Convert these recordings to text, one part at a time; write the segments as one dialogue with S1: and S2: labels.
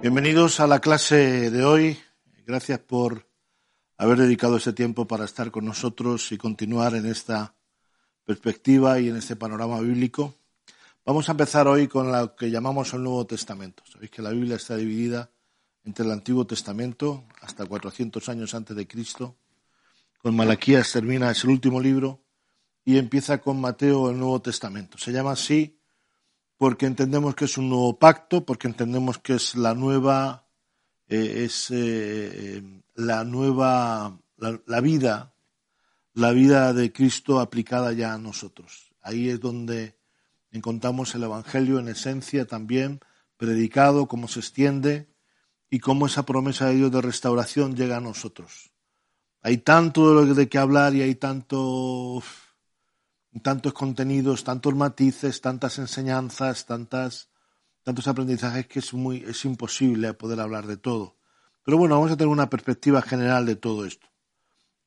S1: Bienvenidos a la clase de hoy. Gracias por haber dedicado ese tiempo para estar con nosotros y continuar en esta perspectiva y en este panorama bíblico. Vamos a empezar hoy con lo que llamamos el Nuevo Testamento. Sabéis que la Biblia está dividida entre el Antiguo Testamento hasta 400 años antes de Cristo. Con Malaquías termina, es el último libro, y empieza con Mateo el Nuevo Testamento. Se llama así porque entendemos que es un nuevo pacto, porque entendemos que es la nueva, eh, es eh, la nueva, la, vida, la vida de Cristo aplicada ya a nosotros. Ahí es donde encontramos el Evangelio en esencia también, predicado, cómo se extiende y cómo esa promesa de Dios de restauración llega a nosotros. Hay tanto de qué hablar y hay tanto tantos contenidos, tantos matices, tantas enseñanzas, tantas, tantos aprendizajes que es, muy, es imposible poder hablar de todo. Pero bueno, vamos a tener una perspectiva general de todo esto.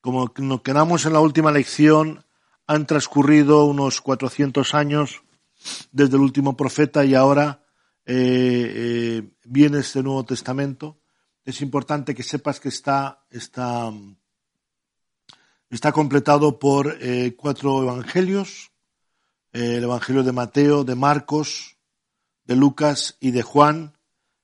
S1: Como nos quedamos en la última lección, han transcurrido unos 400 años desde el último profeta y ahora eh, eh, viene este Nuevo Testamento. Es importante que sepas que está, está Está completado por eh, cuatro evangelios, eh, el Evangelio de Mateo, de Marcos, de Lucas y de Juan.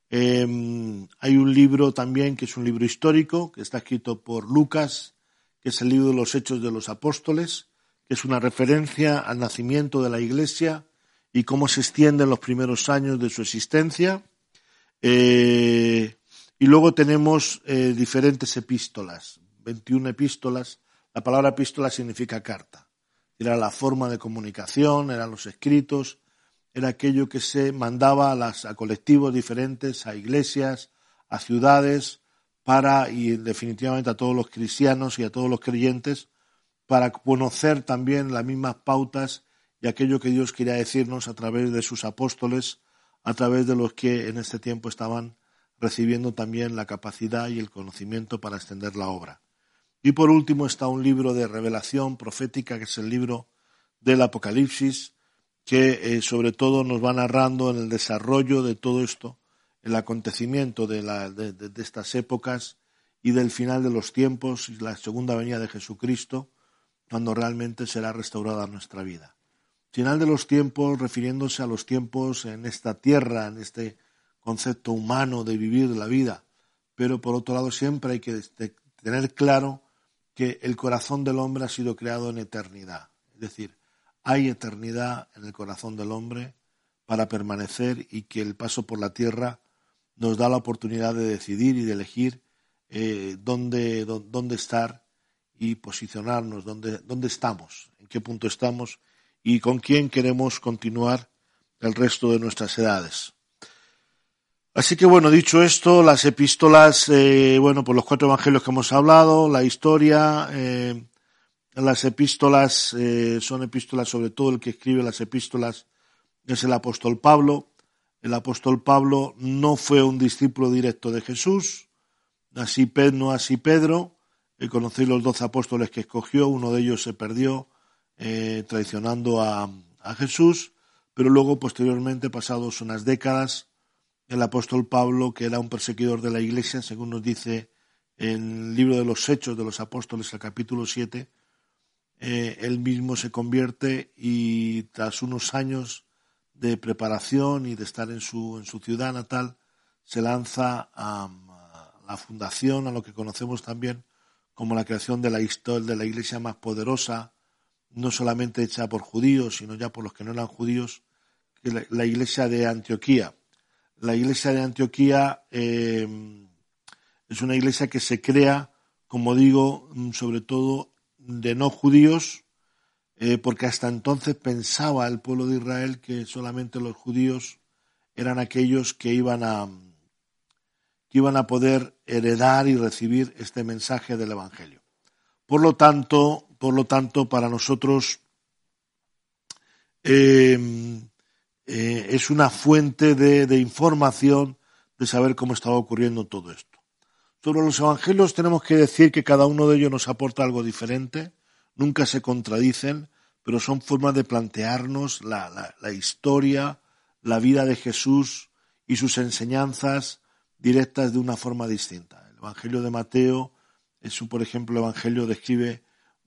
S1: Em, hay un libro también que es un libro histórico, que está escrito por Lucas, que es el libro de los Hechos de los Apóstoles, que es una referencia al nacimiento de la Iglesia y cómo se extienden los primeros años de su existencia. Eh, y luego tenemos diferentes epístolas, 21 epístolas la palabra epístola significa carta. Era la forma de comunicación, eran los escritos, era aquello que se mandaba a, las, a colectivos diferentes, a iglesias, a ciudades, para, y definitivamente a todos los cristianos y a todos los creyentes, para conocer también las mismas pautas y aquello que Dios quería decirnos a través de sus apóstoles, a través de los que en este tiempo estaban recibiendo también la capacidad y el conocimiento para extender la obra. Y por último está un libro de revelación profética, que es el libro del Apocalipsis, que eh, sobre todo nos va narrando en el desarrollo de todo esto, el acontecimiento de, de, estas épocas y del final de los tiempos y la segunda venida de Jesucristo, cuando realmente será restaurada nuestra vida. Final de los tiempos, refiriéndose a los tiempos en esta tierra, en este concepto humano de vivir la vida, pero por otro lado siempre hay que tener claro que el corazón del hombre ha sido creado en eternidad. Es decir, hay eternidad en el corazón del hombre para permanecer y que el paso por la tierra nos da la oportunidad de decidir y de elegir eh, dónde, dónde, estar y posicionarnos, dónde, dónde estamos, en qué punto estamos y con quién queremos continuar el resto de nuestras edades. Así que bueno, dicho esto, las epístolas, eh, bueno, por los cuatro evangelios que hemos hablado, la historia, eh, las epístolas eh, son epístolas, sobre todo el que escribe las epístolas es el apóstol Pablo. El apóstol Pablo no fue un discípulo directo de Jesús, así no así Pedro. conocí los doce apóstoles que escogió, uno de ellos se perdió traicionando a, a Jesús, pero luego, posteriormente, pasados unas décadas, el apóstol Pablo, que era un perseguidor de la iglesia, según nos dice el libro de los Hechos de los Apóstoles, el capítulo 7, eh, él mismo se convierte y tras unos años de preparación y de estar en su, en su ciudad natal, se lanza a, la fundación, a lo que conocemos también como la creación de la, de la iglesia más poderosa, no solamente hecha por judíos, sino ya por los que no eran judíos, que la iglesia de Antioquía. La iglesia de Antioquía eh, es una iglesia que se crea como digo, sobre todo de no judíos, eh, porque hasta entonces pensaba el pueblo de Israel que solamente los judíos eran aquellos que iban a que iban a poder heredar y recibir este mensaje del Evangelio. Por lo tanto, por lo tanto, para nosotros eh, eh, es una fuente de, información de saber cómo estaba ocurriendo todo esto. Sobre los evangelios tenemos que decir que cada uno de ellos nos aporta algo diferente, nunca se contradicen, pero son formas de plantearnos la, historia, la vida de Jesús y sus enseñanzas directas de una forma distinta. El Evangelio de Mateo es un, por ejemplo, el Evangelio describe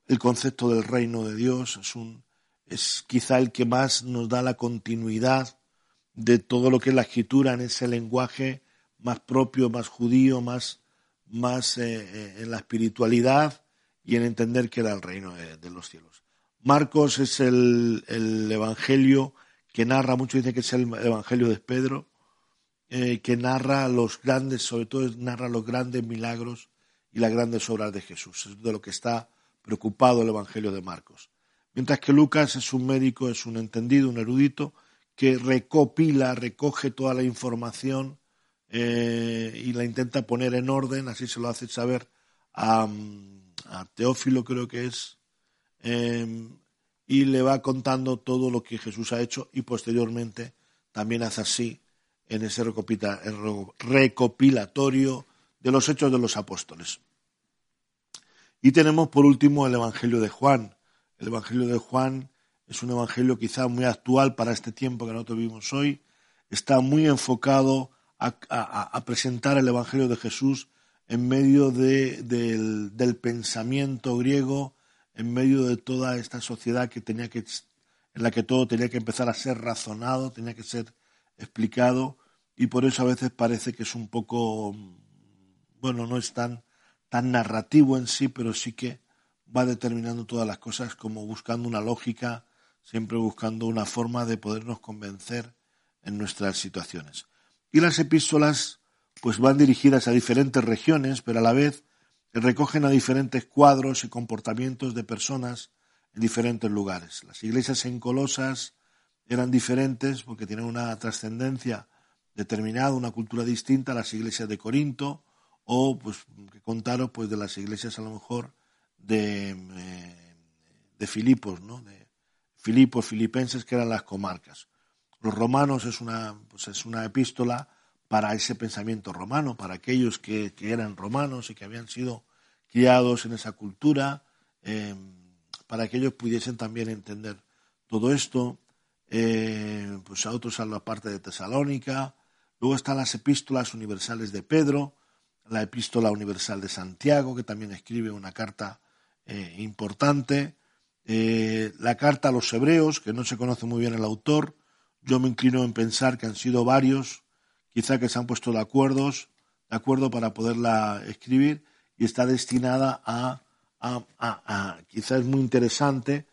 S1: el concepto del reino de Dios, es un, es quizá el que más nos da la continuidad de todo lo que es la escritura en ese lenguaje más propio, más judío, más, más eh, eh, en la espiritualidad y en entender que era el reino de, los cielos. Marcos es el, evangelio que narra, muchos dicen que es el evangelio de Pedro, eh, que narra los grandes, sobre todo narra los grandes milagros y las grandes obras de Jesús. Es de lo que está preocupado el evangelio de Marcos. Mientras que Lucas es un médico, es un entendido, un erudito, que recopila, recoge toda la información eh, y la intenta poner en orden, así se lo hace saber a, Teófilo, creo que es, em, y le va contando todo lo que Jesús ha hecho y posteriormente también hace así en ese recopilatorio de los hechos de los apóstoles. Y tenemos por último el Evangelio de Juan, el Evangelio de Juan es un evangelio quizá muy actual para este tiempo que nosotros vivimos hoy. Está muy enfocado a, presentar el Evangelio de Jesús en medio del, pensamiento griego, en medio de toda esta sociedad que tenía que, en la que todo tenía que empezar a ser razonado, tenía que ser explicado, y por eso a veces parece que es un poco, bueno, no es tan, tan narrativo en sí, pero sí que va determinando todas las cosas como buscando una lógica, siempre buscando una forma de podernos convencer en nuestras situaciones. Y las epístolas pues van dirigidas a diferentes regiones, pero a la vez recogen a diferentes cuadros y comportamientos de personas en diferentes lugares. Las iglesias en Colosas eran diferentes porque tienen una trascendencia determinada, una cultura distinta a las iglesias de Corinto o pues que contaron pues de las iglesias a lo mejor de, eh, de Filipos, ¿no? de Filipos, filipenses, que eran las comarcas. Los romanos es una, pues es una epístola para ese pensamiento romano, para aquellos que, eran romanos y que habían sido criados en esa cultura, eh, para que ellos pudiesen también entender todo esto. Eh, pues a otros a la parte de Tesalónica. Luego están las epístolas universales de Pedro, la epístola universal de Santiago, que también escribe una carta eh, importante. Eh, la carta a los hebreos, que no se conoce muy bien el autor, yo me inclino en pensar que han sido varios, quizá que se han puesto de acuerdo, de acuerdo para poderla escribir y está destinada a, a, a, quizá es muy interesante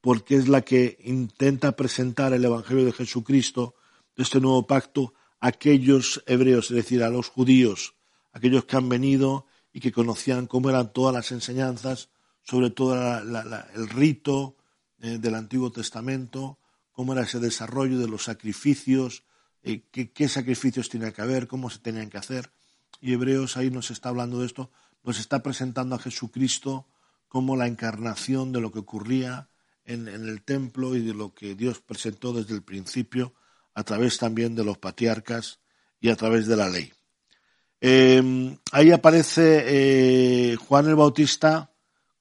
S1: porque es la que intenta presentar el Evangelio de Jesucristo, de este nuevo pacto, a aquellos hebreos, es decir, a los judíos, aquellos que han venido y que conocían cómo eran todas las enseñanzas sobre todo el rito eh, del Antiguo Testamento, cómo era ese desarrollo de los sacrificios, eh, qué, sacrificios tenía que haber, cómo se tenían que hacer. Y Hebreos ahí nos está hablando de esto, nos está presentando a Jesucristo como la encarnación de lo que ocurría en, el templo y de lo que Dios presentó desde el principio, a través también de los patriarcas y a través de la ley. Eh, ahí aparece Juan el Bautista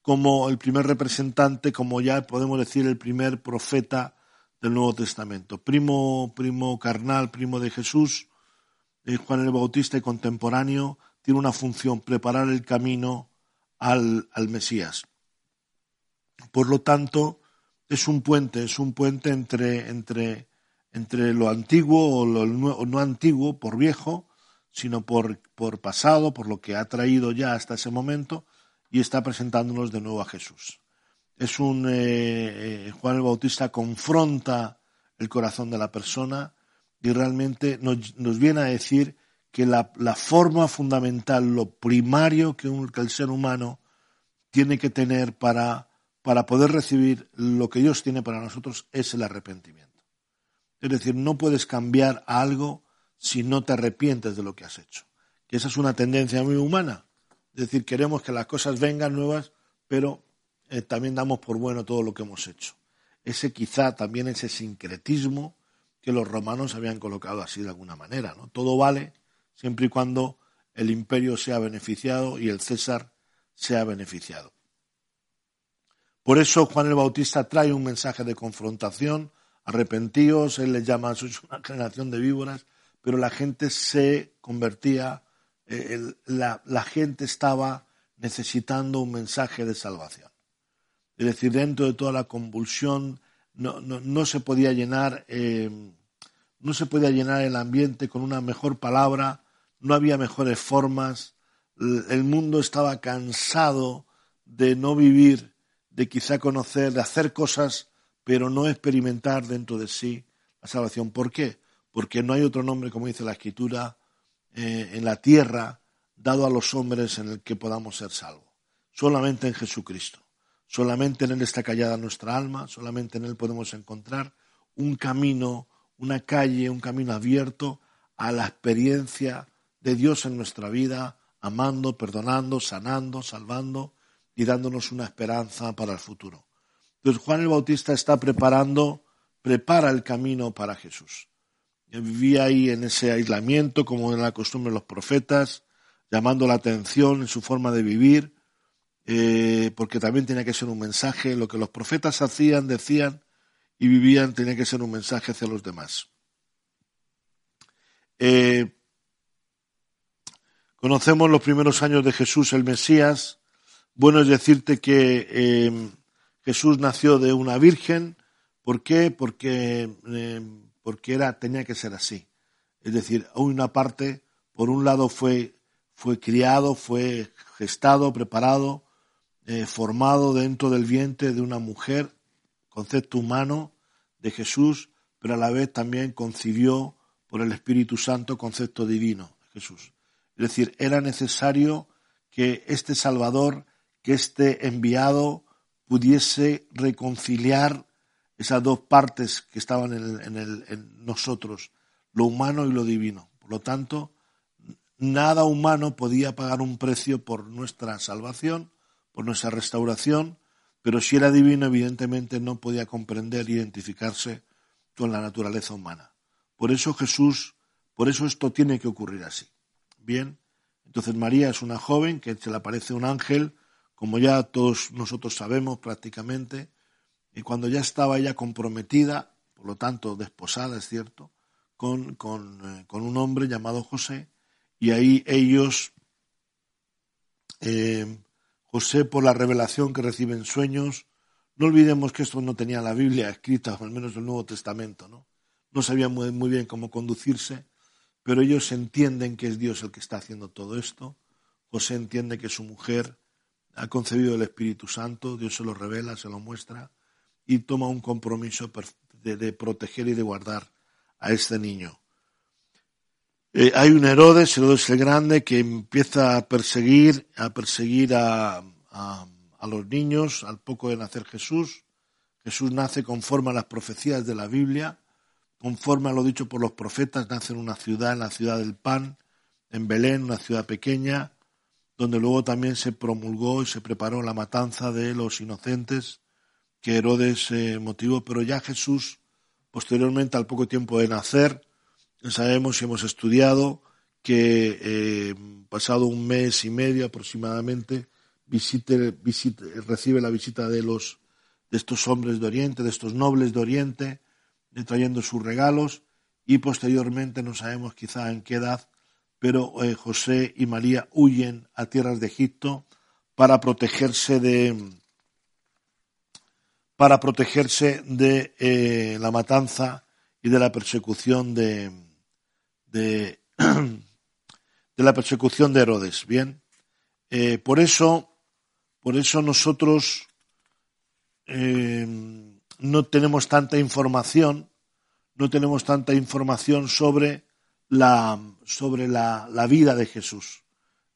S1: como el primer representante, como ya podemos decir, el primer profeta del Nuevo Testamento. Primo, primo carnal, primo de Jesús, eh, Juan el Bautista y contemporáneo, tiene una función, preparar el camino al, al Mesías. Por lo tanto, es un puente, es un puente entre, entre, entre lo antiguo o lo no antiguo por viejo, sino por, por pasado, por lo que ha traído ya hasta ese momento, y está presentándonos de nuevo a Jesús. Es un eh, eh, Juan el Bautista confronta el corazón de la persona y realmente nos, viene a decir que la, forma fundamental, lo primario que, que, el ser humano tiene que tener para, para poder recibir lo que Dios tiene para nosotros es el arrepentimiento. Es decir, no puedes cambiar algo si no te arrepientes de lo que has hecho. Que esa es una tendencia muy humana. Es decir, queremos que las cosas vengan nuevas, pero eh, también damos por bueno todo lo que hemos hecho. Ese quizá también ese sincretismo que los romanos habían colocado así de alguna manera. ¿no? Todo vale siempre y cuando el imperio sea beneficiado y el César sea beneficiado. Por eso Juan el Bautista trae un mensaje de confrontación, arrepentíos, él les llama, sois una generación de víboras, pero la gente se convertía, eh, la, gente estaba necesitando un mensaje de salvación. Es decir, dentro de toda la convulsión no, se podía llenar, eh, no se podía llenar el ambiente con una mejor palabra, no había mejores formas, el mundo estaba cansado de no vivir, de quizá conocer, de hacer cosas, pero no experimentar dentro de sí la salvación. ¿Por qué? Porque no hay otro nombre, como dice la Escritura, eh, en la tierra dado a los hombres en el que podamos ser salvos. Solamente en Jesucristo. Solamente en Él está callada nuestra alma, solamente en Él podemos encontrar un camino, una calle, un camino abierto a la experiencia de Dios en nuestra vida, amando, perdonando, sanando, salvando y dándonos una esperanza para el futuro. Entonces Juan el Bautista está preparando, prepara el camino para Jesús. Vivía ahí en ese aislamiento, como en la costumbre de los profetas, llamando la atención en su forma de vivir, eh, porque también tenía que ser un mensaje, lo que los profetas hacían, decían y vivían tenía que ser un mensaje hacia los demás. Eh, Conocemos los primeros años de Jesús el Mesías. Bueno es decirte que eh, Jesús nació de una virgen. ¿Por qué? Porque, porque era, tenía que ser así. Es decir, una parte, por un lado fue, fue criado, fue gestado, preparado, eh, formado dentro del vientre de una mujer, concepto humano de Jesús, pero a la vez también concibió por el Espíritu Santo concepto divino de Jesús. Es decir, era necesario que este Salvador, que este enviado, pudiese reconciliar esas dos partes que estaban en, nosotros, lo humano y lo divino. Por lo tanto, nada humano podía pagar un precio por nuestra salvación, por nuestra restauración, pero si era divino, evidentemente no podía comprender e identificarse con la naturaleza humana. Por eso Jesús, por eso esto tiene que ocurrir así. Bien, entonces María es una joven que se le aparece un ángel, como ya todos nosotros sabemos prácticamente, y cuando ya estaba ella comprometida, por lo tanto desposada, es cierto, con, con, eh, un hombre llamado José, y ahí ellos, eh, José por la revelación que recibe en sueños, no olvidemos que esto no tenía la Biblia escrita, al menos el Nuevo Testamento, ¿no? No sabía muy bien cómo conducirse, pero ellos entienden que es Dios el que está haciendo todo esto. José entiende que su mujer ha concebido el Espíritu Santo, Dios se lo revela, se lo muestra y toma un compromiso de, proteger y de guardar a este niño. Eh, hay un Herodes, Herodes el Grande, que empieza a perseguir, a perseguir a, a los niños al poco de nacer Jesús. Jesús nace conforme a las profecías de la Biblia conforme a lo dicho por los profetas, nace en una ciudad, en la ciudad del pan, en Belén, una ciudad pequeña, donde luego también se promulgó y se preparó la matanza de los inocentes que Herodes eh, motivó, pero ya Jesús, posteriormente, al poco tiempo de nacer, sabemos y hemos estudiado que eh, pasado un mes y medio aproximadamente, recibe la visita de los de estos hombres de Oriente, de estos nobles de Oriente, trayendo sus regalos y posteriormente no sabemos quizá en qué edad, pero eh, José y María huyen a tierras de Egipto para protegerse de para protegerse de eh, la matanza y de la persecución de, de, la persecución de Herodes. Bien, eh, por eso, por eso nosotros no tenemos tanta información, no tenemos tanta información sobre la, sobre la, la vida de Jesús,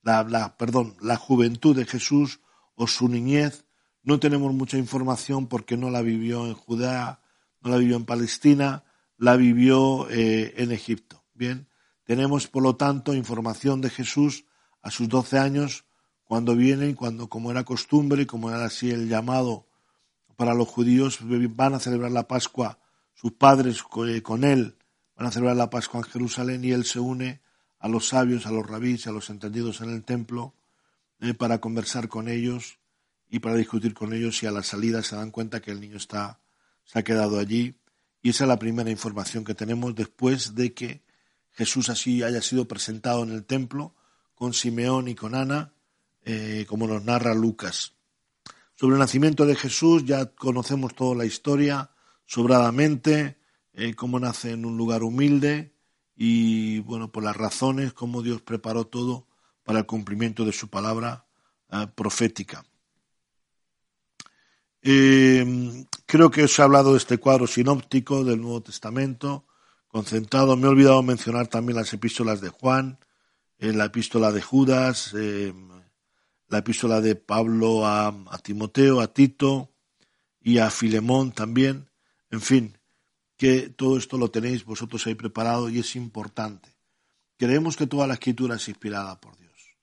S1: la, la, perdón, la juventud de Jesús o su niñez. No tenemos mucha información porque no la vivió en Judea, no la vivió en Palestina, la vivió eh, en Egipto. Bien, tenemos por lo tanto información de Jesús a sus doce años cuando viene cuando, como era costumbre y como era así el llamado para los judíos, van a celebrar la Pascua sus padres eh, con él van a celebrar la Pascua en Jerusalén y él se une a los sabios, a los rabís, a los entendidos en el templo eh, para conversar con ellos y para discutir con ellos y a la salida se dan cuenta que el niño está, se ha quedado allí y esa es la primera información que tenemos después de que Jesús así haya sido presentado en el templo con Simeón y con Ana, eh, como nos narra Lucas. Sobre el nacimiento de Jesús ya conocemos toda la historia, sobradamente, eh, cómo nace en un lugar humilde y, bueno, por las razones, cómo Dios preparó todo para el cumplimiento de su palabra eh, profética. Eh, creo que os he hablado de este cuadro sinóptico del Nuevo Testamento, concentrado. Me he olvidado mencionar también las epístolas de Juan, la epístola de Judas, la epístola de Pablo a Timoteo, a Tito y a Filemón también. En fin, que todo esto lo tenéis vosotros ahí preparado y es importante. Creemos que toda la escritura es inspirada por Dios,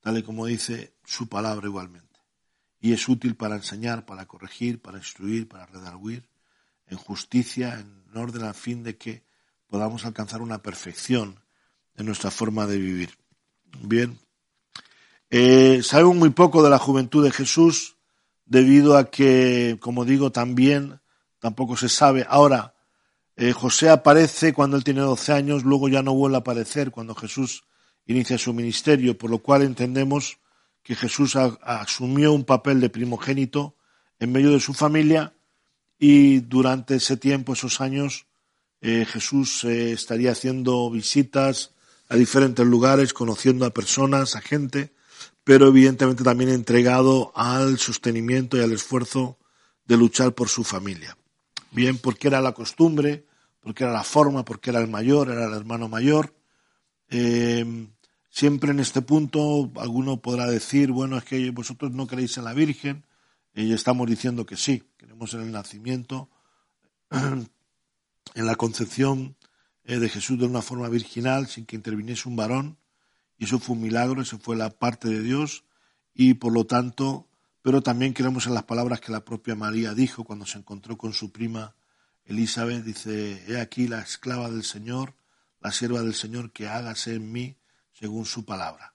S1: tal y como dice su palabra igualmente. Y es útil para enseñar, para corregir, para instruir, para redarguir, en justicia, en orden al fin de que podamos alcanzar una perfección en nuestra forma de vivir. Bien. Eh, sabemos muy poco de la juventud de Jesús debido a que, como digo, también tampoco se sabe. Ahora, eh, José aparece cuando él tiene 12 años, luego ya no vuelve a aparecer cuando Jesús inicia su ministerio, por lo cual entendemos que Jesús asumió un papel de primogénito en medio de su familia y durante ese tiempo, esos años, eh, Jesús eh, estaría haciendo visitas a diferentes lugares, conociendo a personas, a gente, pero evidentemente también entregado al sostenimiento y al esfuerzo de luchar por su familia bien porque era la costumbre, porque era la forma, porque era el mayor, era el hermano mayor. Eh, siempre en este punto alguno podrá decir, bueno, es que vosotros no creéis en la Virgen, y estamos diciendo que sí, creemos en el nacimiento, en la concepción eh, de Jesús de una forma virginal, sin que interviniese un varón, y eso fue un milagro, eso fue la parte de Dios, y por lo tanto pero también creemos en las palabras que la propia María dijo cuando se encontró con su prima Elizabeth. Dice, he aquí la esclava del Señor, la sierva del Señor, que hágase en mí según su palabra.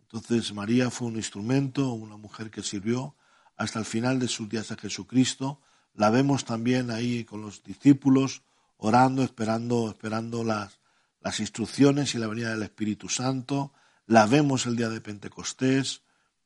S1: Entonces María fue un instrumento, una mujer que sirvió hasta el final de sus días a Jesucristo. La vemos también ahí con los discípulos, orando, esperando, esperando las, las instrucciones y la venida del Espíritu Santo. La vemos el día de Pentecostés,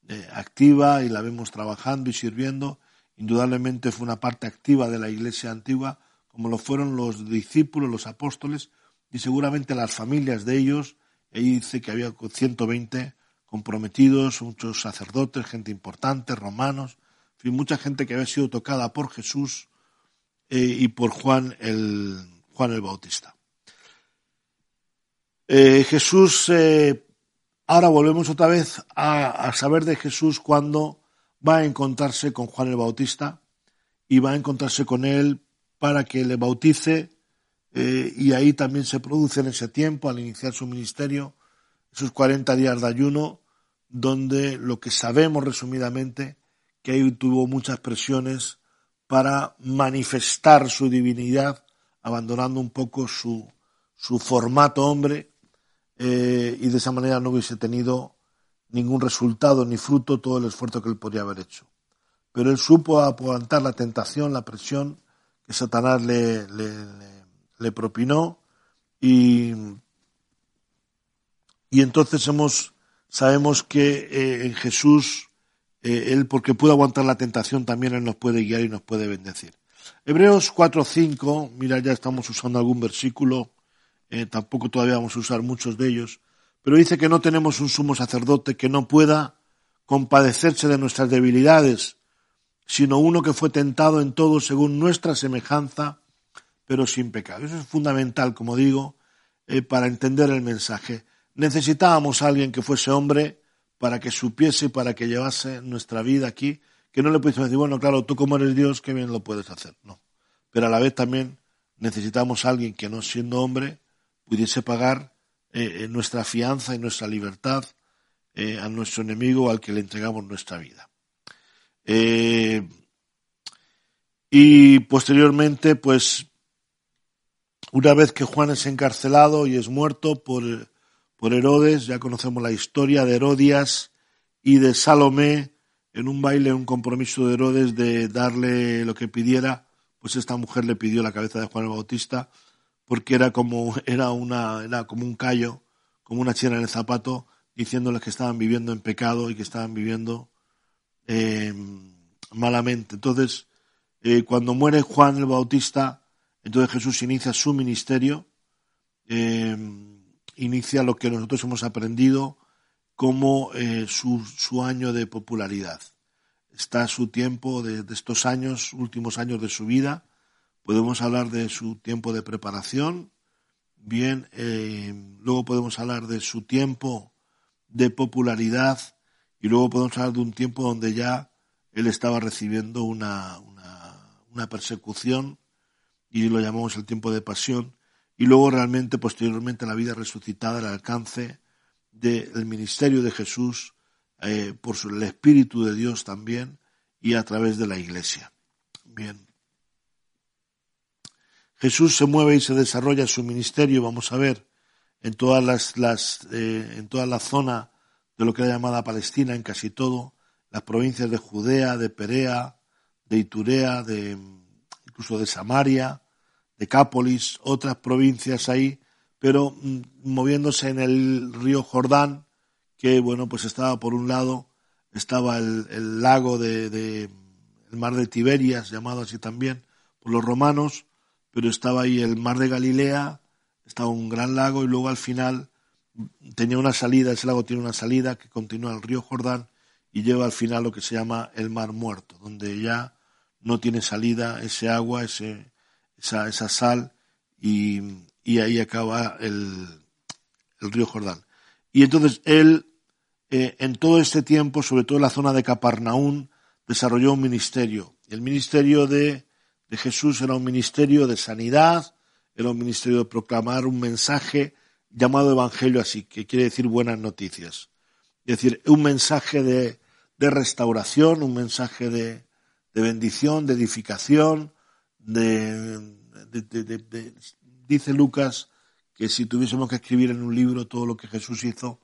S1: eh, activa y la vemos trabajando y sirviendo. Indudablemente fue una parte activa de la iglesia antigua, como lo fueron los discípulos, los apóstoles y seguramente las familias de ellos. Ahí dice que había 120 comprometidos, muchos sacerdotes, gente importante, romanos, fin, mucha gente que había sido tocada por Jesús eh, y por Juan el, Juan el Bautista. Eh, Jesús Ahora volvemos otra vez a, saber de Jesús cuando va a encontrarse con Juan el Bautista y va a encontrarse con él para que le bautice eh, y ahí también se produce en ese tiempo, al iniciar su ministerio, esos 40 días de ayuno, donde lo que sabemos resumidamente, que ahí tuvo muchas presiones para manifestar su divinidad, abandonando un poco su, su formato hombre eh, y de esa manera no hubiese tenido ningún resultado ni fruto todo el esfuerzo que él podría haber hecho. Pero él supo aguantar la tentación, la presión que Satanás le, le, propinó y, y entonces hemos, sabemos que eh, en Jesús, eh, él porque pudo aguantar la tentación, también él nos puede guiar y nos puede bendecir. Hebreos 4.5, mira, ya estamos usando algún versículo eh, tampoco todavía vamos a usar muchos de ellos, pero dice que no tenemos un sumo sacerdote que no pueda compadecerse de nuestras debilidades, sino uno que fue tentado en todo según nuestra semejanza, pero sin pecado. Eso es fundamental, como digo, eh, para entender el mensaje. Necesitábamos a alguien que fuese hombre para que supiese para que llevase nuestra vida aquí, que no le pudiese decir, bueno, claro, tú como eres Dios, qué bien lo puedes hacer. No. Pero a la vez también necesitamos a alguien que no siendo hombre pudiese pagar eh, nuestra fianza y nuestra libertad eh, a nuestro enemigo al que le entregamos nuestra vida. Eh, y posteriormente, pues, una vez que Juan es encarcelado y es muerto por, por Herodes, ya conocemos la historia de Herodias y de Salomé en un baile, un compromiso de Herodes de darle lo que pidiera, pues esta mujer le pidió la cabeza de Juan el Bautista porque era como, era una, era como un callo, como una china en el zapato, diciéndoles que estaban viviendo en pecado y que estaban viviendo eh, malamente. Entonces, eh, cuando muere Juan el Bautista, entonces Jesús inicia su ministerio, eh, inicia lo que nosotros hemos aprendido como su, su, año de popularidad. Está su tiempo de, de estos años, últimos años de su vida, podemos hablar de su tiempo de preparación, bien, eh, luego podemos hablar de su tiempo de popularidad y luego podemos hablar de un tiempo donde ya él estaba recibiendo una, una, persecución y lo llamamos el tiempo de pasión y luego realmente posteriormente la vida resucitada, el alcance del ministerio de Jesús eh, por el Espíritu de Dios también y a través de la Iglesia. Bien. Jesús se mueve y se desarrolla su ministerio, vamos a ver, en todas las, las eh, en toda la zona de lo que era llamada Palestina, en casi todo, las provincias de Judea, de Perea, de Iturea, de incluso de Samaria, de Cápolis, otras provincias ahí, pero mm, moviéndose en el río Jordán, que bueno, pues estaba por un lado, estaba el, lago de, de, el mar de Tiberias, llamado así también por los romanos, pero estaba ahí el mar de Galilea, estaba un gran lago y luego al final tenía una salida, ese lago tiene una salida que continúa al río Jordán y lleva al final lo que se llama el mar muerto, donde ya no tiene salida ese agua, ese, esa, esa sal y, y, ahí acaba el, el, río Jordán. Y entonces él, eh, en todo este tiempo, sobre todo en la zona de Capernaum, desarrolló un ministerio, el ministerio de de Jesús era un ministerio de sanidad, era un ministerio de proclamar un mensaje llamado Evangelio así, que quiere decir buenas noticias. Es decir, un mensaje de, restauración, un mensaje de, bendición, de edificación, de, dice Lucas que si tuviésemos que escribir en un libro todo lo que Jesús hizo,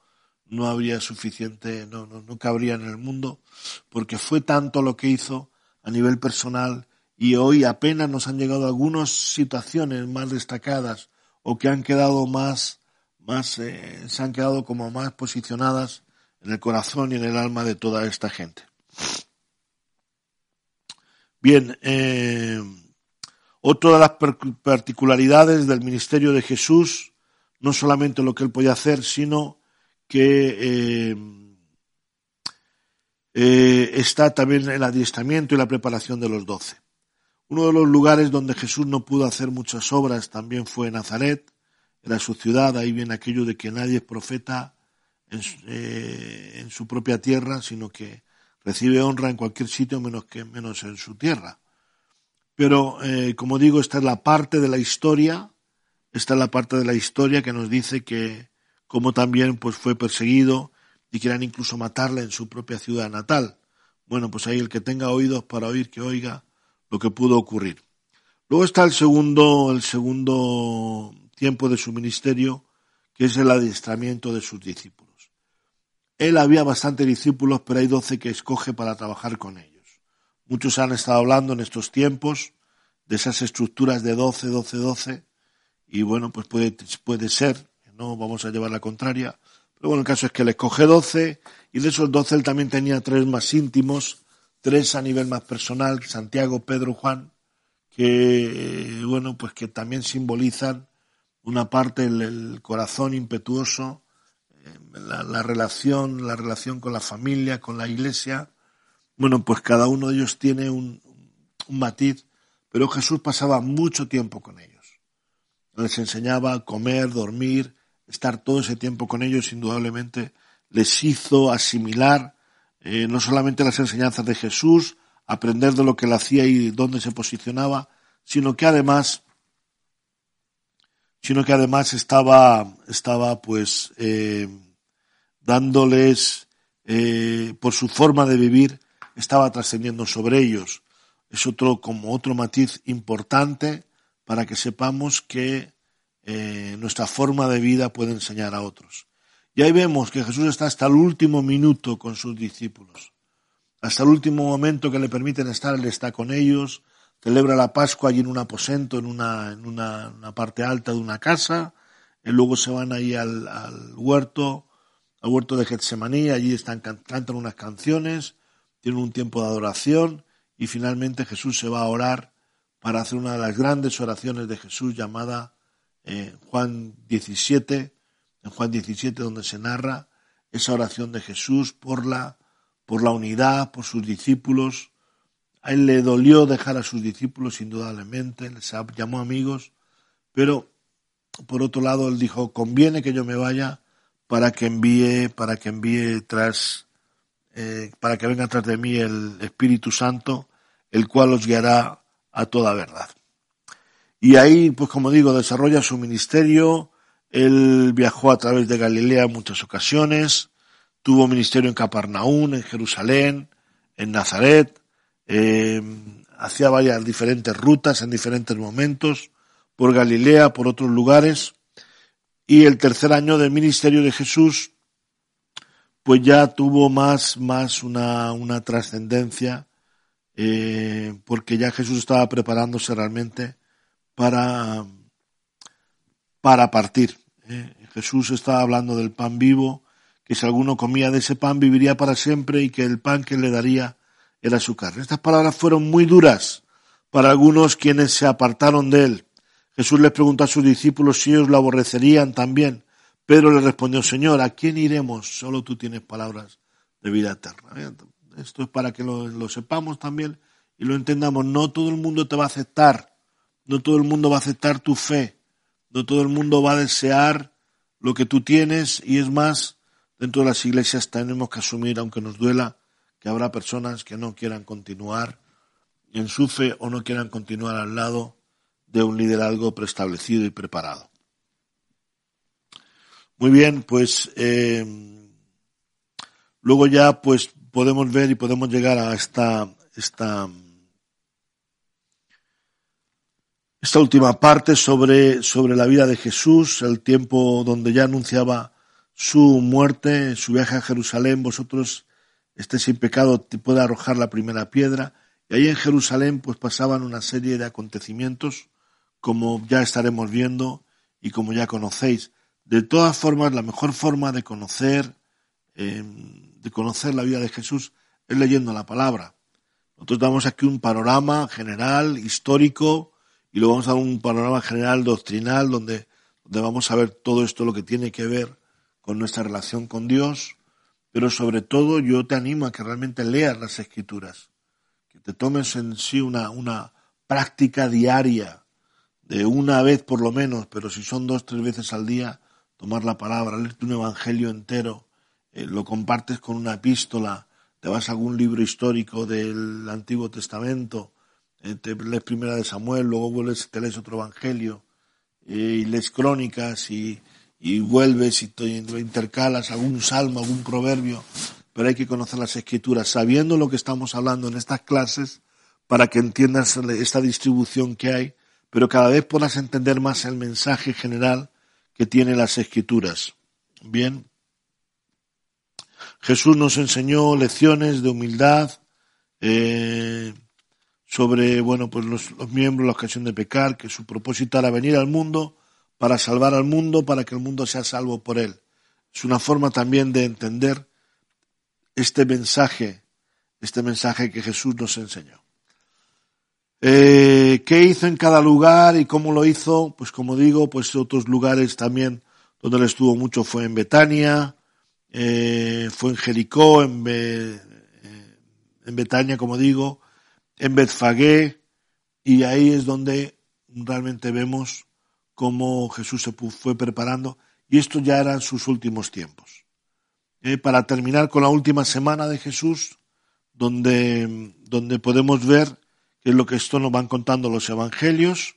S1: no habría suficiente, no, no, no cabría en el mundo, porque fue tanto lo que hizo a nivel personal y hoy apenas nos han llegado algunas situaciones más destacadas o que han quedado más, más eh, se han quedado como más posicionadas en el corazón y en el alma de toda esta gente. Bien, eh, otra de las particularidades del ministerio de Jesús, no solamente lo que él podía hacer, sino que eh, eh, está también el adiestramiento y la preparación de los doce. Uno de los lugares donde Jesús no pudo hacer muchas obras también fue Nazaret, era su ciudad, ahí viene aquello de que nadie es profeta en, eh, su propia tierra, sino que recibe honra en cualquier sitio menos que menos en su tierra. Pero, eh, como digo, esta es la parte de la historia, esta es la parte de la historia que nos dice que como también pues fue perseguido y quieran incluso matarle en su propia ciudad natal. Bueno, pues ahí el que tenga oídos para oír, que oiga lo que pudo ocurrir. Luego está el segundo, el segundo tiempo de su ministerio, que es el adiestramiento de sus discípulos. Él había bastantes discípulos, pero hay doce que escoge para trabajar con ellos. Muchos han estado hablando en estos tiempos de esas estructuras de doce, doce, doce, y bueno, pues puede, puede ser, no vamos a llevar la contraria, pero bueno, el caso es que le escoge doce, y de esos doce él también tenía tres más íntimos, tres a nivel más personal, Santiago, Pedro, Juan, que bueno, pues que también simbolizan una parte el, corazón impetuoso, eh, la, relación, la relación con la familia, con la iglesia. Bueno, pues cada uno de ellos tiene un, matiz, pero Jesús pasaba mucho tiempo con ellos. les enseñaba a comer, dormir, estar todo ese tiempo con ellos, indudablemente les hizo asimilar eh, no solamente las enseñanzas de Jesús, aprender de lo que él hacía y dónde se posicionaba, sino que además, sino que además estaba, estaba pues eh, dándoles eh, por su forma de vivir, estaba trascendiendo sobre ellos. Es otro como otro matiz importante para que sepamos que eh, nuestra forma de vida puede enseñar a otros. Y ahí vemos que Jesús está hasta el último minuto con sus discípulos. Hasta el último momento que le permiten estar, Él está con ellos, celebra la Pascua allí en un aposento, en una, en una, parte alta de una casa, y luego se van ahí al, huerto, al huerto de Getsemaní, allí están, cantan unas canciones, tienen un tiempo de adoración, y finalmente Jesús se va a orar para hacer una de las grandes oraciones de Jesús llamada eh, Juan 17, en Juan 17 donde se narra esa oración de Jesús por la, por la unidad, por sus discípulos. A él le dolió dejar a sus discípulos, indudablemente, les llamó amigos, pero por otro lado él dijo, conviene que yo me vaya para que envíe, para que envíe tras, eh, para que venga tras de mí el Espíritu Santo, el cual os guiará a toda verdad. Y ahí, pues como digo, desarrolla su ministerio. Él viajó a través de Galilea en muchas ocasiones. Tuvo ministerio en Capernaum, en Jerusalén, en Nazaret. Eh, hacía varias diferentes rutas en diferentes momentos, por Galilea, por otros lugares. Y el tercer año del ministerio de Jesús, pues ya tuvo más, más una, una trascendencia, eh, porque ya Jesús estaba preparándose realmente para, para partir. ¿eh? Jesús estaba hablando del pan vivo, que si alguno comía de ese pan viviría para siempre y que el pan que le daría era su carne. Estas palabras fueron muy duras para algunos quienes se apartaron de él. Jesús les preguntó a sus discípulos si ellos lo aborrecerían también. Pedro le respondió, Señor, ¿a quién iremos? Solo tú tienes palabras de vida eterna. Esto es para que lo, lo sepamos también y lo entendamos. No todo el mundo te va a aceptar no todo el mundo va a aceptar tu fe. No todo el mundo va a desear lo que tú tienes y es más, dentro de las iglesias tenemos que asumir, aunque nos duela, que habrá personas que no quieran continuar en su fe o no quieran continuar al lado de un liderazgo preestablecido y preparado. Muy bien, pues eh, luego ya pues podemos ver y podemos llegar a esta, esta esta última parte sobre, sobre la vida de Jesús, el tiempo donde ya anunciaba su muerte, su viaje a Jerusalén, vosotros estéis sin pecado, te puede arrojar la primera piedra. Y ahí en Jerusalén pues pasaban una serie de acontecimientos, como ya estaremos viendo y como ya conocéis. De todas formas, la mejor forma de conocer, em, de conocer la vida de Jesús es leyendo la palabra. Nosotros damos aquí un panorama general, histórico, y luego vamos a dar un panorama general doctrinal donde, donde vamos a ver todo esto lo que tiene que ver con nuestra relación con Dios, pero sobre todo yo te animo a que realmente leas las escrituras, que te tomes en sí una, una práctica diaria, de una vez por lo menos, pero si son dos, tres veces al día, tomar la palabra, leerte un evangelio entero, eh, lo compartes con una epístola, te vas a algún libro histórico del Antiguo Testamento, eh, te lees primera de Samuel, luego vuelves, te lees otro evangelio, eh, y lees crónicas y, y vuelves y te intercalas algún salmo, algún proverbio, pero hay que conocer las escrituras, sabiendo lo que estamos hablando en estas clases, para que entiendas esta distribución que hay, pero cada vez puedas entender más el mensaje general que tiene las escrituras. Bien. Jesús nos enseñó lecciones de humildad, eh, sobre, bueno, pues los, miembros, la ocasión de pecar, que su propósito era venir al mundo para salvar al mundo, para que el mundo sea salvo por él. Es una forma también de entender este mensaje, este mensaje que Jesús nos enseñó. Eh, ¿Qué hizo en cada lugar y cómo lo hizo? Pues como digo, pues otros lugares también donde él estuvo mucho fue en Betania, eh, fue en Jericó, en, eh, Betania, como digo, en Betfagé, y ahí es donde realmente vemos cómo Jesús se fue preparando y esto ya eran sus últimos tiempos. Eh, para terminar con la última semana de Jesús, donde, donde podemos ver que es lo que esto nos van contando los evangelios,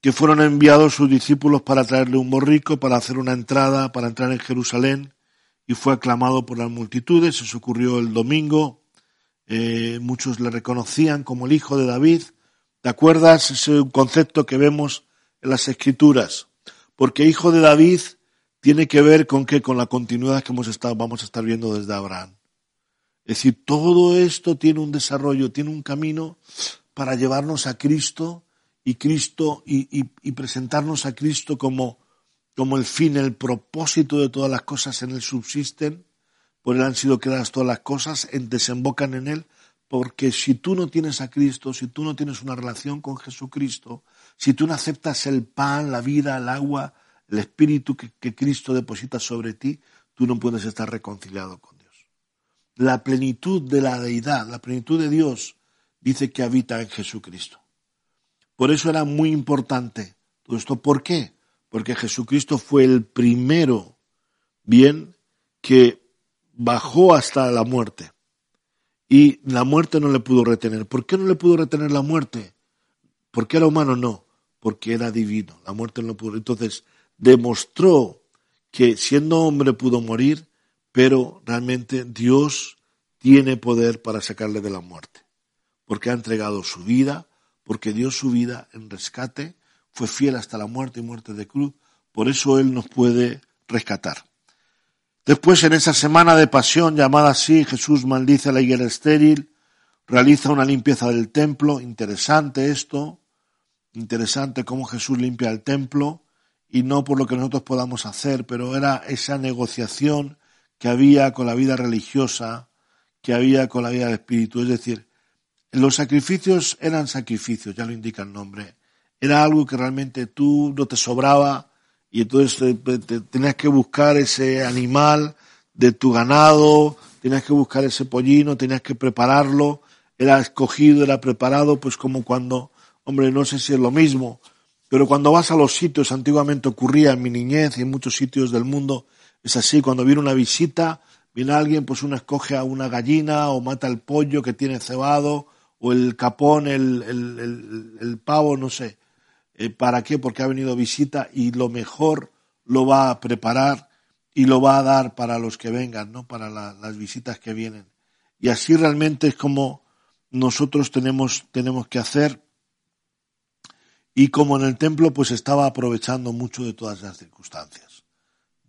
S1: que fueron enviados sus discípulos para traerle un borrico, para hacer una entrada, para entrar en Jerusalén, y fue aclamado por las multitudes. Eso ocurrió el domingo. Eh, muchos le reconocían como el hijo de David. ¿Te acuerdas? Ese concepto que vemos en las escrituras. Porque hijo de David tiene que ver con qué? Con la continuidad que hemos estado, vamos a estar viendo desde Abraham. Es decir, todo esto tiene un desarrollo, tiene un camino para llevarnos a Cristo y Cristo y, presentarnos a Cristo como, como el fin, el propósito de todas las cosas en él subsisten, por él han sido creadas todas las cosas, desembocan en él, porque si tú no tienes a Cristo, si tú no tienes una relación con Jesucristo, si tú no aceptas el pan, la vida, el agua, el espíritu que, que Cristo deposita sobre ti, tú no puedes estar reconciliado con. La plenitud de la deidad, la plenitud de Dios, dice que habita en Jesucristo. Por eso era muy importante todo esto. ¿Por qué? Porque Jesucristo fue el primero, bien, que bajó hasta la muerte. Y la muerte no le pudo retener. ¿Por qué no le pudo retener la muerte? Porque era humano, no. Porque era divino. La muerte no pudo. Entonces, demostró que siendo hombre pudo morir, pero realmente Dios tiene poder para sacarle de la muerte. Porque ha entregado su vida, porque dio su vida en rescate, fue fiel hasta la muerte y muerte de cruz, por eso Él nos puede rescatar. Después, en esa semana de pasión llamada así, Jesús maldice a la higuera estéril, realiza una limpieza del templo, interesante esto, interesante cómo Jesús limpia el templo, y no por lo que nosotros podamos hacer, pero era esa negociación que había con la vida religiosa, que había con la vida del espíritu, es decir, los sacrificios eran sacrificios, ya lo indica el nombre. Era algo que realmente tú no te sobraba y entonces tenías que buscar ese animal de tu ganado, tenías que buscar ese pollino, tenías que prepararlo, era escogido, era preparado, pues como cuando, hombre, no sé si es lo mismo, pero cuando vas a los sitios, antiguamente ocurría en mi niñez y en muchos sitios del mundo, es así, cuando viene una visita, viene alguien, pues uno escoge a una gallina o mata el pollo que tiene cebado o el capón, el, el, el, pavo, no sé. Eh, ¿Para qué? Porque ha venido visita y lo mejor lo va a preparar y lo va a dar para los que vengan, ¿no? Para las visitas que vienen. Y así realmente es como nosotros tenemos, tenemos que hacer. Y como en el templo, pues estaba aprovechando mucho de todas las circunstancias.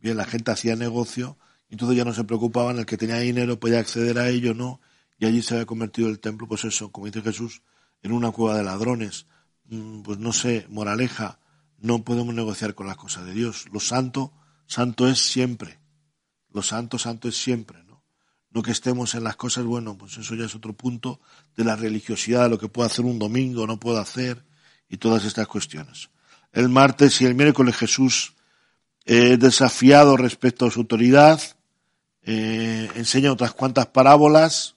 S1: Bien, la gente hacía negocio, entonces ya no se preocupaban, el que tenía dinero podía acceder a ello, ¿no? y allí se había convertido el templo, pues eso, como dice Jesús, en una cueva de ladrones. Mm, pues no sé, moraleja, no podemos negociar con las cosas de Dios. Lo santo, santo es siempre. Lo santo, santo es siempre, ¿no? No que estemos en las cosas, bueno, pues eso ya es otro punto de la religiosidad, lo que puedo hacer un domingo, no puedo hacer, y todas estas cuestiones. El martes y el miércoles Jesús eh, desafiado respecto a su autoridad, eh, enseña otras cuantas parábolas,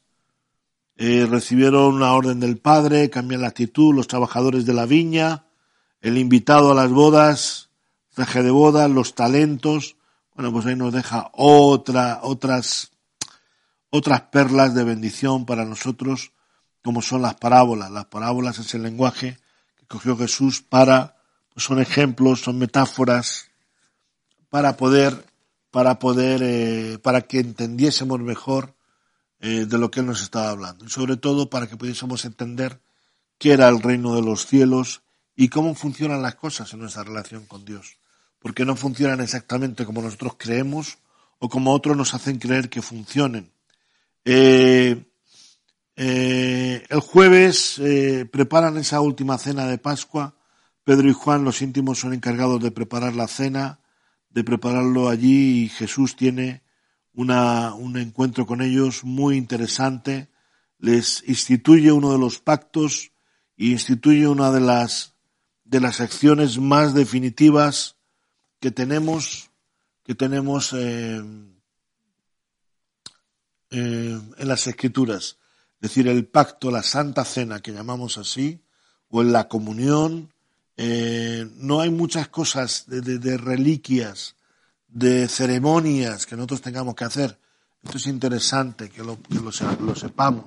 S1: eh, recibieron una orden del padre, cambian la actitud, los trabajadores de la viña, el invitado a las bodas, traje de boda, los talentos. Bueno, pues ahí nos deja otra, otras, otras perlas de bendición para nosotros, como son las parábolas. Las parábolas es el lenguaje que cogió Jesús para, pues son ejemplos, son metáforas para poder, para poder, eh, para que entendiésemos mejor eh, de lo que Él nos estaba hablando. Y sobre todo para que pudiésemos entender qué era el reino de los cielos y cómo funcionan las cosas en nuestra relación con Dios. Porque no funcionan exactamente como nosotros creemos o como otros nos hacen creer que funcionen. Eh, el jueves preparan esa última cena de Pascua. Pedro y Juan, los íntimos, son encargados de preparar la cena, de prepararlo allí y Jesús tiene una, un encuentro con ellos muy interesante, les instituye uno de los pactos y instituye una de las, de las acciones más definitivas que tenemos, que tenemos eh, eh, en las escrituras. Es decir, el pacto, la santa cena que llamamos así, o en la comunión, Eh, no hay muchas cosas de, reliquias, de ceremonias que nosotros tengamos que hacer. Esto es interesante que lo, lo, sepamos,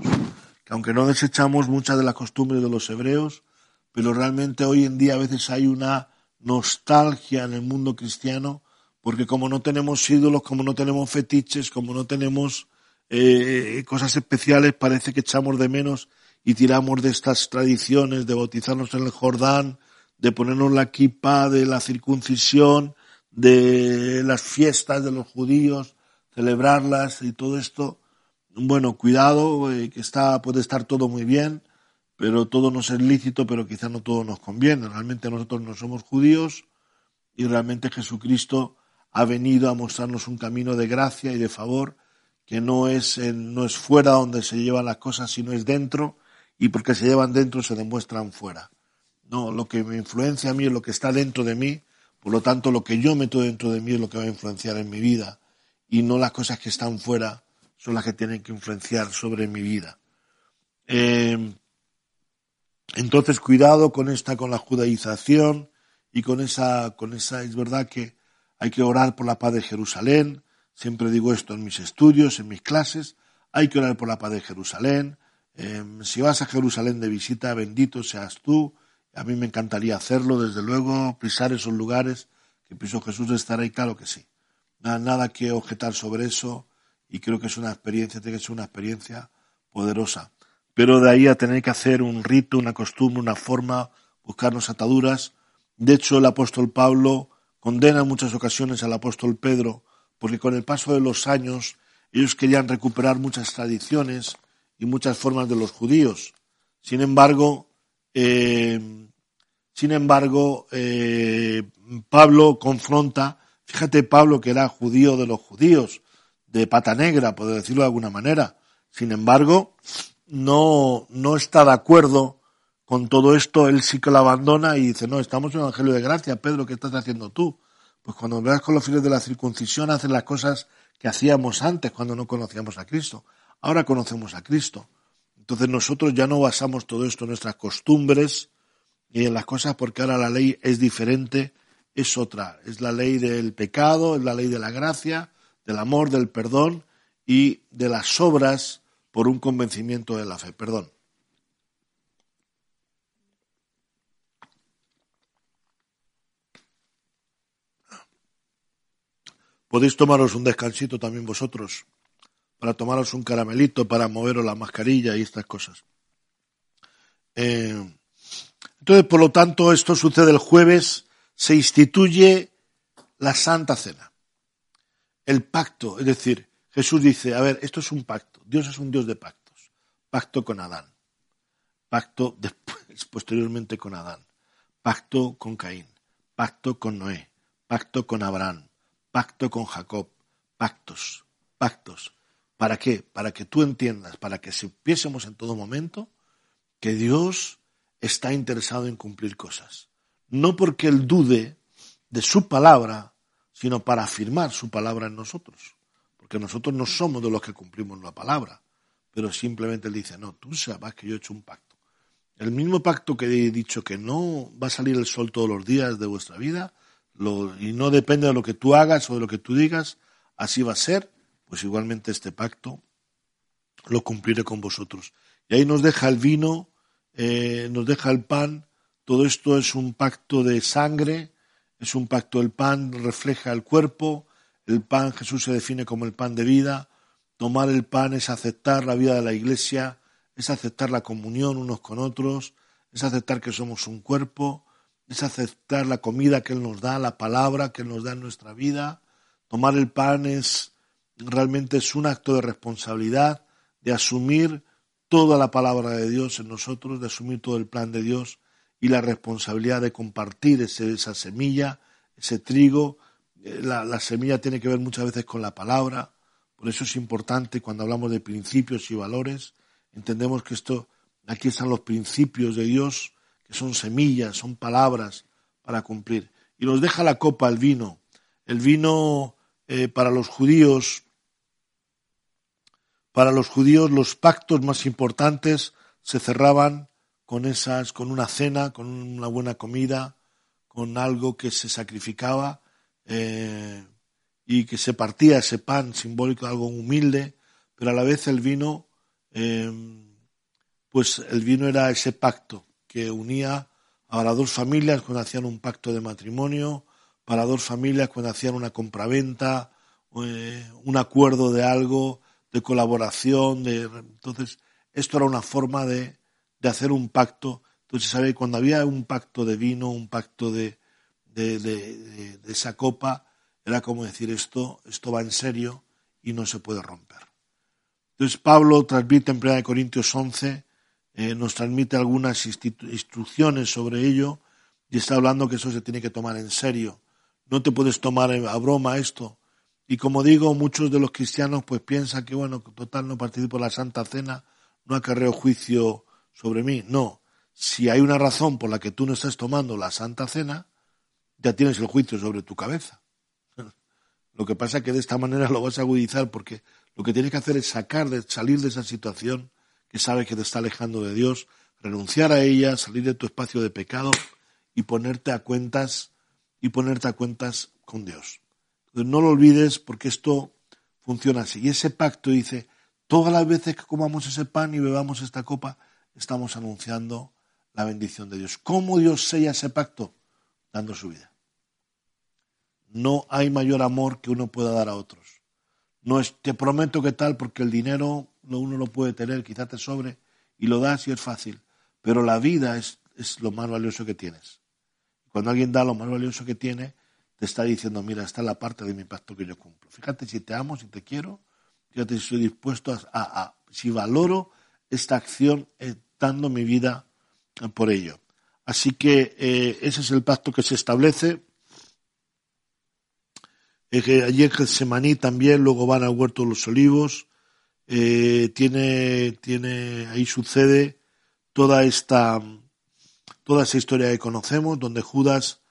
S1: que aunque no desechamos muchas de las costumbres de los hebreos, pero realmente hoy en día a veces hay una nostalgia en el mundo cristiano, porque como no tenemos ídolos, como no tenemos fetiches, como no tenemos eh, cosas especiales, parece que echamos de menos y tiramos de estas tradiciones de bautizarnos en el Jordán, de ponernos la kipa, de la circuncisión, de las fiestas de los judíos, celebrarlas y todo esto. Bueno, cuidado, eh, que está, puede estar todo muy bien, pero todo no es lícito, pero quizá no todo nos conviene. Realmente nosotros no somos judíos y realmente Jesucristo ha venido a mostrarnos un camino de gracia y de favor que no es, no es fuera donde se llevan las cosas, sino es dentro, y porque se llevan dentro se demuestran fuera. No, lo que me influencia a mí es lo que está dentro de mí, por lo tanto lo que yo meto dentro de mí es lo que va a influenciar en mi vida, y no las cosas que están fuera son las que tienen que influenciar sobre mi vida. Eh, entonces cuidado con esta, con la judaización y con esa, con esa, es verdad que hay que orar por la paz de Jerusalén, Siempre digo esto en mis estudios, en mis clases. Hay que orar por la paz de Jerusalén. Em, si vas a Jerusalén de visita, bendito seas tú. A mí me encantaría hacerlo, desde luego, pisar esos lugares que pisó Jesús de estar ahí, claro que sí. Nada, nada que objetar sobre eso y creo que es una experiencia, tiene que ser una experiencia poderosa. Pero de ahí a tener que hacer un rito, una costumbre, una forma, buscarnos ataduras. De hecho, el apóstol Pablo condena en muchas ocasiones al apóstol Pedro porque con el paso de los años ellos querían recuperar muchas tradiciones y muchas formas de los judíos. Sin embargo, eh, sin embargo, eh, Pablo confronta, fíjate Pablo que era judío de los judíos, de pata negra, por decirlo de alguna manera. Sin embargo, no, no está de acuerdo con todo esto, él sí que lo abandona y dice, no, estamos en el Evangelio de Gracia, Pedro, ¿qué estás haciendo tú? Pues cuando veas con los fines de la circuncisión hacen las cosas que hacíamos antes cuando no conocíamos a Cristo. Ahora conocemos a Cristo. Entonces nosotros ya no basamos todo esto en nuestras costumbres y en las cosas porque ahora la ley es diferente, es otra. Es la ley del pecado, es la ley de la gracia, del amor, del perdón y de las obras por un convencimiento de la fe. Perdón. Podéis tomaros un descansito también vosotros, para tomaros un caramelito, para moveros la mascarilla y estas cosas. Eh, entonces, por lo tanto, esto sucede el jueves, se instituye la Santa Cena, el pacto, es decir, Jesús dice, a ver, esto es un pacto, Dios es un Dios de pactos, pacto con Adán, pacto después, posteriormente con Adán, pacto con Caín, pacto con Noé, pacto con Abraham, pacto con Jacob, pactos, pactos. ¿Para qué? Para que tú entiendas, para que supiésemos en todo momento que Dios está interesado en cumplir cosas. No porque Él dude de su palabra, sino para afirmar su palabra en nosotros. Porque nosotros no somos de los que cumplimos la palabra, pero simplemente Él dice, no, tú sabes que yo he hecho un pacto. El mismo pacto que he dicho que no va a salir el sol todos los días de vuestra vida, y no depende de lo que tú hagas o de lo que tú digas, así va a ser, pues igualmente este pacto lo cumpliré con vosotros. Y ahí nos deja el vino, eh, nos deja el pan, todo esto es un pacto de sangre, es un pacto del pan, refleja el cuerpo, el pan Jesús se define como el pan de vida, tomar el pan es aceptar la vida de la iglesia, es aceptar la comunión unos con otros, es aceptar que somos un cuerpo, es aceptar la comida que Él nos da, la palabra que Él nos da en nuestra vida. Tomar el pan es realmente es un acto de responsabilidad, de asumir toda la palabra de Dios en nosotros, de asumir todo el plan de Dios y la responsabilidad de compartir esa semilla, ese trigo. Eh, la, la semilla tiene que ver muchas veces con la palabra, por eso es importante cuando hablamos de principios y valores, entendemos que esto, aquí están los principios de Dios, que son semillas, son palabras para cumplir. Y nos deja la copa, el vino. El vino eh, para los judíos, para los judíos los pactos más importantes se cerraban con esas, con una cena, con una buena comida, con algo que se sacrificaba eh, y que se partía ese pan simbólico, algo humilde, pero a la vez el vino, eh, pues el vino era ese pacto que unía a las dos familias cuando hacían un pacto de matrimonio, para dos familias cuando hacían una compraventa, eh, un acuerdo de algo, de colaboración, de entonces esto era una forma de, de hacer un pacto. Entonces, ¿sabe? Cuando había un pacto de vino, un pacto de, de, de, esa copa, era como decir esto, esto va en serio y no se puede romper. Entonces Pablo transmite en 1 Corintios 11, eh, nos transmite algunas instrucciones sobre ello y está hablando que eso se tiene que tomar en serio. No te puedes tomar a broma esto. Y como digo, muchos de los cristianos pues piensan que, bueno, total, no participo en la Santa Cena, no acarreo juicio sobre mí. No, si hay una razón por la que tú no estás tomando la Santa Cena, ya tienes el juicio sobre tu cabeza. Lo que pasa es que de esta manera lo vas a agudizar porque lo que tienes que hacer es sacar, de, salir de esa situación que sabes que te está alejando de Dios, renunciar a ella, salir de tu espacio de pecado y ponerte a cuentas y ponerte a cuentas con Dios. No lo olvides porque esto funciona así. Y ese pacto dice, todas las veces que comamos ese pan y bebamos esta copa, estamos anunciando la bendición de Dios. ¿Cómo Dios sella ese pacto? Dando su vida. No hay mayor amor que uno pueda dar a otros. No es, te prometo que tal, porque el dinero uno lo puede tener, quizá te sobre, y lo das y es fácil. Pero la vida es, es lo más valioso que tienes. Cuando alguien da lo más valioso que tiene, te está diciendo, mira, esta es la parte de mi pacto que yo cumplo. Fíjate si te amo, si te quiero, fíjate si estoy dispuesto a, si valoro esta acción eh, dando mi vida por ello. Así que eh, ese es el pacto que se establece. Eh, allí en Getsemaní también, luego van al huerto de los olivos. tiene, tiene, ahí sucede toda esta, toda esa historia que conocemos, donde Judas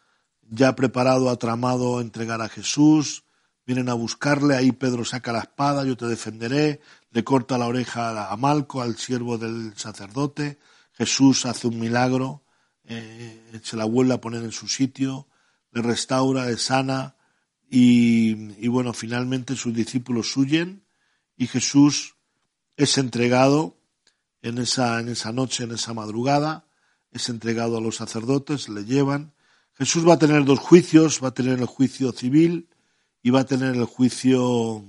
S1: ya preparado, ha tramado entregar a Jesús, vienen a buscarle, ahí Pedro saca la espada, yo te defenderé, le corta la oreja a Malco, al siervo del sacerdote, Jesús hace un milagro, eh, se la vuelve a poner en su sitio, le restaura, le sana, y, y bueno, finalmente sus discípulos huyen y Jesús es entregado en esa, en esa noche, en esa madrugada, es entregado a los sacerdotes, le llevan, Jesús va a tener dos juicios, va a tener el juicio civil y va a tener el juicio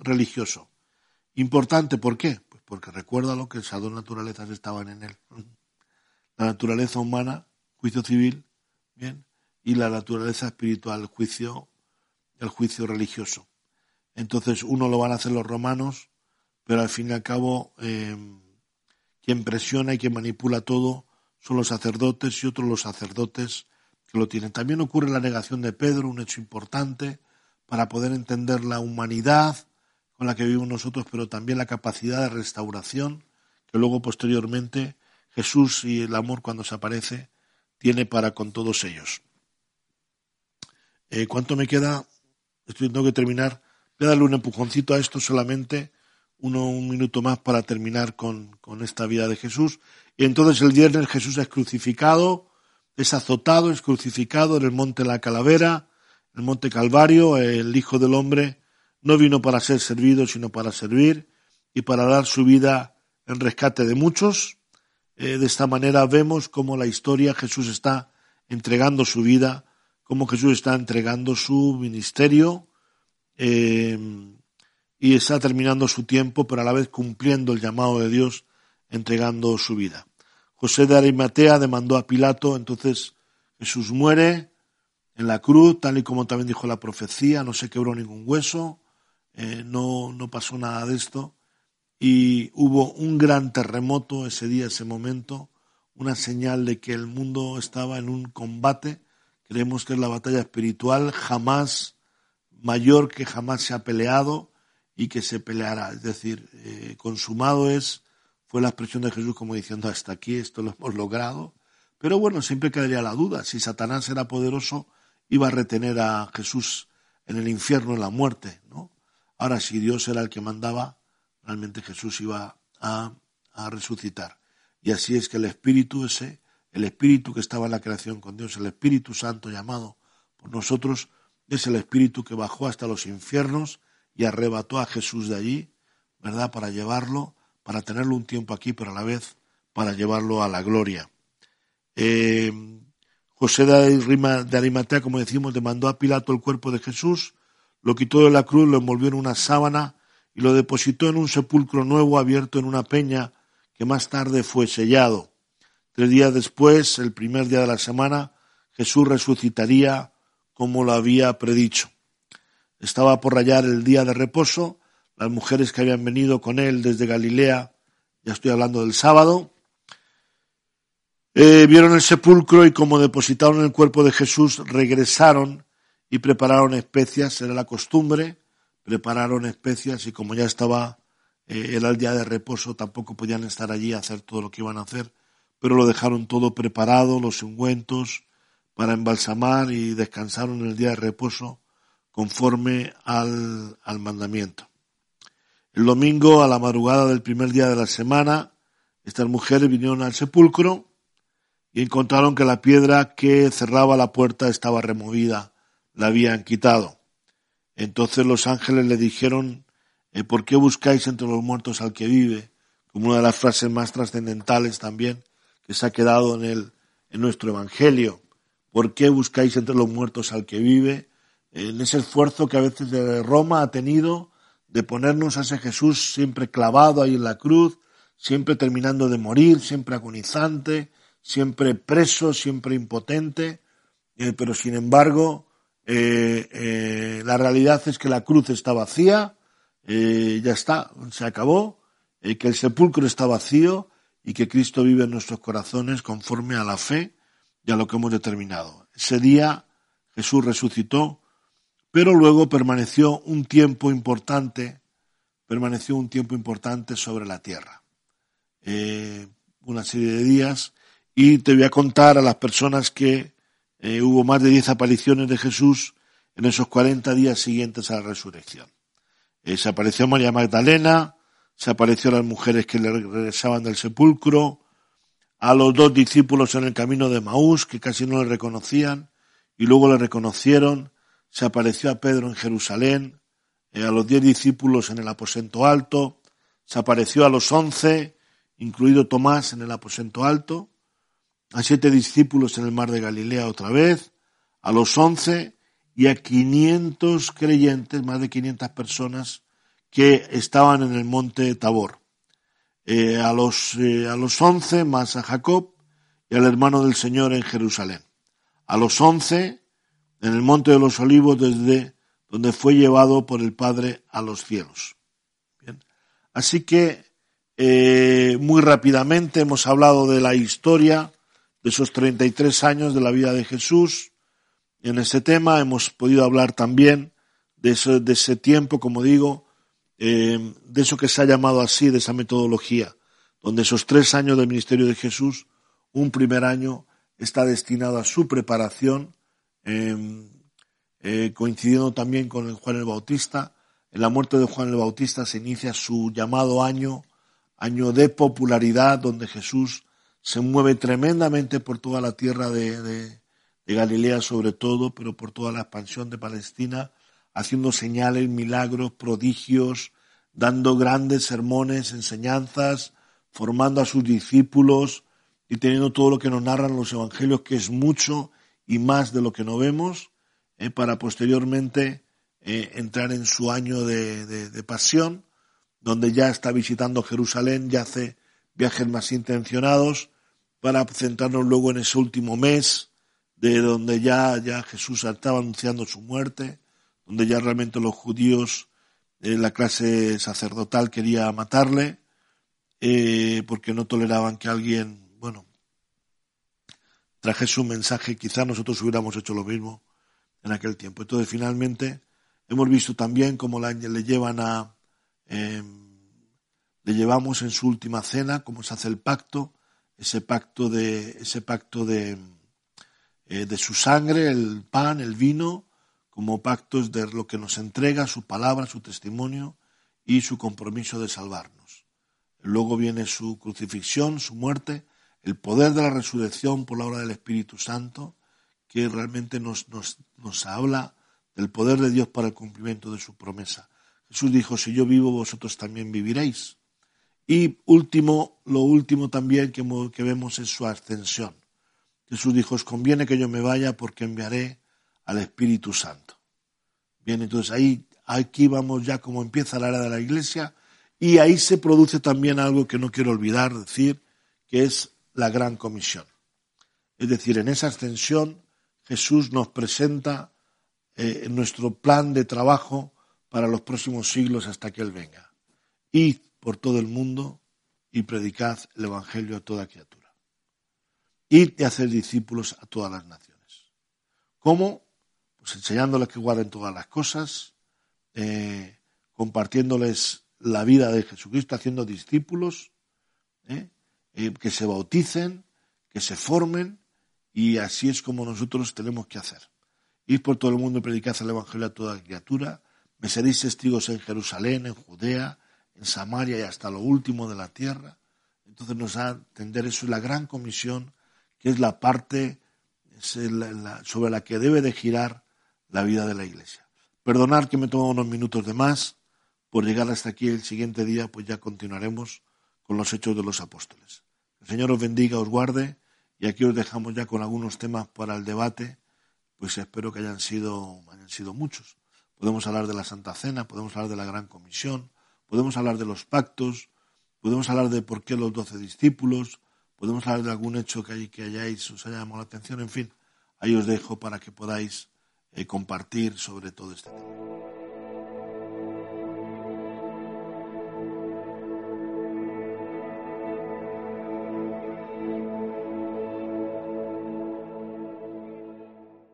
S1: religioso. Importante, ¿por qué? Pues porque recuerda lo que esas dos naturalezas estaban en él. La naturaleza humana, juicio civil, bien, y la naturaleza espiritual, el juicio, el juicio religioso. Entonces, uno lo van a hacer los romanos, pero al fin y al cabo, eh, quien presiona y quien manipula todo son los sacerdotes y otros los sacerdotes lo tienen. También ocurre la negación de Pedro, un hecho importante para poder entender la humanidad con la que vivimos nosotros, pero también la capacidad de restauración que luego posteriormente Jesús y el amor cuando se aparece tiene para con todos ellos. Eh, ¿Cuánto me queda? Estoy, tengo que terminar. Voy a darle un empujoncito a esto solamente, uno, un minuto más para terminar con, con esta vida de Jesús. Y entonces el viernes Jesús es crucificado, es azotado, es crucificado en el monte La Calavera, el monte Calvario, el Hijo del Hombre no vino para ser servido, sino para servir y para dar su vida en rescate de muchos. Eh, de esta manera vemos cómo la historia Jesús está entregando su vida, cómo Jesús está entregando su ministerio eh, y está terminando su tiempo, pero a la vez cumpliendo el llamado de Dios, entregando su vida. José de Arimatea demandó a Pilato, entonces Jesús muere en la cruz, tal y como también dijo la profecía, no se quebró ningún hueso, eh, no, no pasó nada de esto, y hubo un gran terremoto ese día, ese momento, una señal de que el mundo estaba en un combate, creemos que es la batalla espiritual, jamás mayor que jamás se ha peleado y que se peleará, es decir, eh, consumado es fue la expresión de Jesús como diciendo hasta aquí esto lo hemos logrado. Pero bueno, siempre quedaría la duda, si Satanás era poderoso, iba a retener a Jesús en el infierno, en la muerte, ¿no? Ahora, si Dios era el que mandaba, realmente Jesús iba a, a resucitar. Y así es que el Espíritu ese el Espíritu que estaba en la creación con Dios, el Espíritu Santo llamado por nosotros, es el Espíritu que bajó hasta los infiernos y arrebató a Jesús de allí, ¿verdad? Para llevarlo, para tenerlo un tiempo aquí, pero a la vez para llevarlo a la gloria. Eh, José de Arimatea, como decimos, demandó a Pilato el cuerpo de Jesús, lo quitó de la cruz, lo envolvió en una sábana y lo depositó en un sepulcro nuevo abierto en una peña que más tarde fue sellado. Tres días después, el primer día de la semana, Jesús resucitaría como lo había predicho. Estaba por rayar el día de reposo, las mujeres que habían venido con él desde Galilea, ya estoy hablando del sábado, eh, vieron el sepulcro y como depositaron el cuerpo de Jesús, regresaron y prepararon especias, era la costumbre, prepararon especias y como ya estaba, eh, era el día de reposo, tampoco podían estar allí a hacer todo lo que iban a hacer, pero lo dejaron todo preparado, los ungüentos, para embalsamar y descansaron el día de reposo conforme al, al mandamiento. El domingo, a la madrugada del primer día de la semana, estas mujeres vinieron al sepulcro y encontraron que la piedra que cerraba la puerta estaba removida, la habían quitado. Entonces los ángeles le dijeron, eh, ¿por qué buscáis entre los muertos al que vive? Como una de las frases más trascendentales también que se ha quedado en, el, en nuestro Evangelio. ¿Por qué buscáis entre los muertos al que vive? En ese esfuerzo que a veces Roma ha tenido de ponernos a ese Jesús siempre clavado ahí en la cruz, siempre terminando de morir, siempre agonizante, siempre preso, siempre impotente, eh, pero sin embargo eh, eh, la realidad es que la cruz está vacía, ya está, se acabó, que el sepulcro está vacío y que Cristo vive en nuestros corazones conforme a la fe y a lo que hemos determinado. Ese día Jesús resucitó, pero luego permaneció un tiempo importante, permaneció un tiempo importante sobre la tierra. Eh, una serie de días, y te voy a contar a las personas que eh, hubo más de diez apariciones de Jesús en esos cuarenta días siguientes a la resurrección. Eh, se apareció María Magdalena, se apareció a las mujeres que le regresaban del sepulcro, a los dos discípulos en el camino de Maús, que casi no le reconocían, y luego le reconocieron, se apareció a Pedro en Jerusalén, eh, a los diez discípulos en el aposento alto, se apareció a los once, incluido Tomás en el aposento alto, a siete discípulos en el mar de Galilea otra vez, a los once y a quinientos creyentes, más de quinientas personas que estaban en el monte Tabor. Eh, a, los, eh, a los once más a Jacob y al hermano del Señor en Jerusalén. A los once en el monte de los olivos desde donde fue llevado por el Padre a los cielos. Así que eh, muy rápidamente hemos hablado de la historia de esos 33 años de la vida de Jesús. En ese tema hemos podido hablar también de de ese tiempo, como digo, eh, de eso que se ha llamado así, de esa metodología, donde esos tres años del ministerio de Jesús, un primer año está destinado a su preparación, em, eh, coincidiendo también con el Juan el Bautista. En la muerte de Juan el Bautista se inicia su llamado año, año de popularidad, donde Jesús se mueve tremendamente por toda la tierra de, de Galilea sobre todo, pero por toda la expansión de Palestina, haciendo señales, milagros, prodigios, dando grandes sermones, enseñanzas, formando a sus discípulos y teniendo todo lo que nos narran los evangelios, que es mucho y más de lo que no vemos, eh, para posteriormente eh, entrar en su año de, de, pasión, donde ya está visitando Jerusalén, ya hace viajes más intencionados, para centrarnos luego en ese último mes, de donde ya, ya Jesús estaba anunciando su muerte, donde ya realmente los judíos, eh, la clase sacerdotal quería matarle, eh, porque no toleraban que alguien, bueno, trajese un mensaje, quizá nosotros hubiéramos hecho lo mismo en aquel tiempo. Entonces, finalmente, hemos visto también cómo la, le llevan a, em, le llevamos en su última cena, cómo se hace el pacto, ese pacto de, ese pacto de, eh, de su sangre, el pan, el vino, como pactos de lo que nos entrega su palabra, su testimonio y su compromiso de salvarnos. Luego viene su crucifixión, su muerte, el poder de la resurrección por la obra del Espíritu Santo, que realmente nos, nos, nos habla del poder de Dios para el cumplimiento de su promesa. Jesús dijo, si yo vivo, vosotros también viviréis. Y último, lo último también que, que vemos es su ascensión. Jesús dijo, os conviene que yo me vaya porque enviaré al Espíritu Santo. Bien, entonces ahí, aquí vamos ya como empieza la era de la iglesia y ahí se produce también algo que no quiero olvidar decir, que es la gran comisión. Es decir, en esa ascensión Jesús nos presenta eh, nuestro plan de trabajo para los próximos siglos hasta que Él venga. Id por todo el mundo y predicad el Evangelio a toda criatura. Id y hacer discípulos a todas las naciones. ¿Cómo? Pues enseñándoles que guarden todas las cosas, eh, compartiéndoles la vida de Jesucristo, haciendo discípulos, ¿eh? Eh, que se bauticen, que se formen, y así es como nosotros tenemos que hacer. Ir por todo el mundo y predicar el Evangelio a toda criatura, me seréis testigos en Jerusalén, en Judea, en Samaria y hasta lo último de la tierra. Entonces nos da a entender eso es la gran comisión, que es la parte sobre la que debe de girar la vida de la Iglesia. Perdonad que me tomo unos minutos de más por llegar hasta aquí el siguiente día, pues ya continuaremos con los hechos de los apóstoles. El Señor os bendiga, os guarde, y aquí os dejamos ya con algunos temas para el debate, pues espero que hayan sido, hayan sido muchos. Podemos hablar de la Santa Cena, podemos hablar de la Gran Comisión, podemos hablar de los pactos, podemos hablar de por qué los doce discípulos, podemos hablar de algún hecho que, hay, que hayáis, os haya llamado la atención, en fin, ahí os dejo para que podáis eh, compartir sobre todo este tema.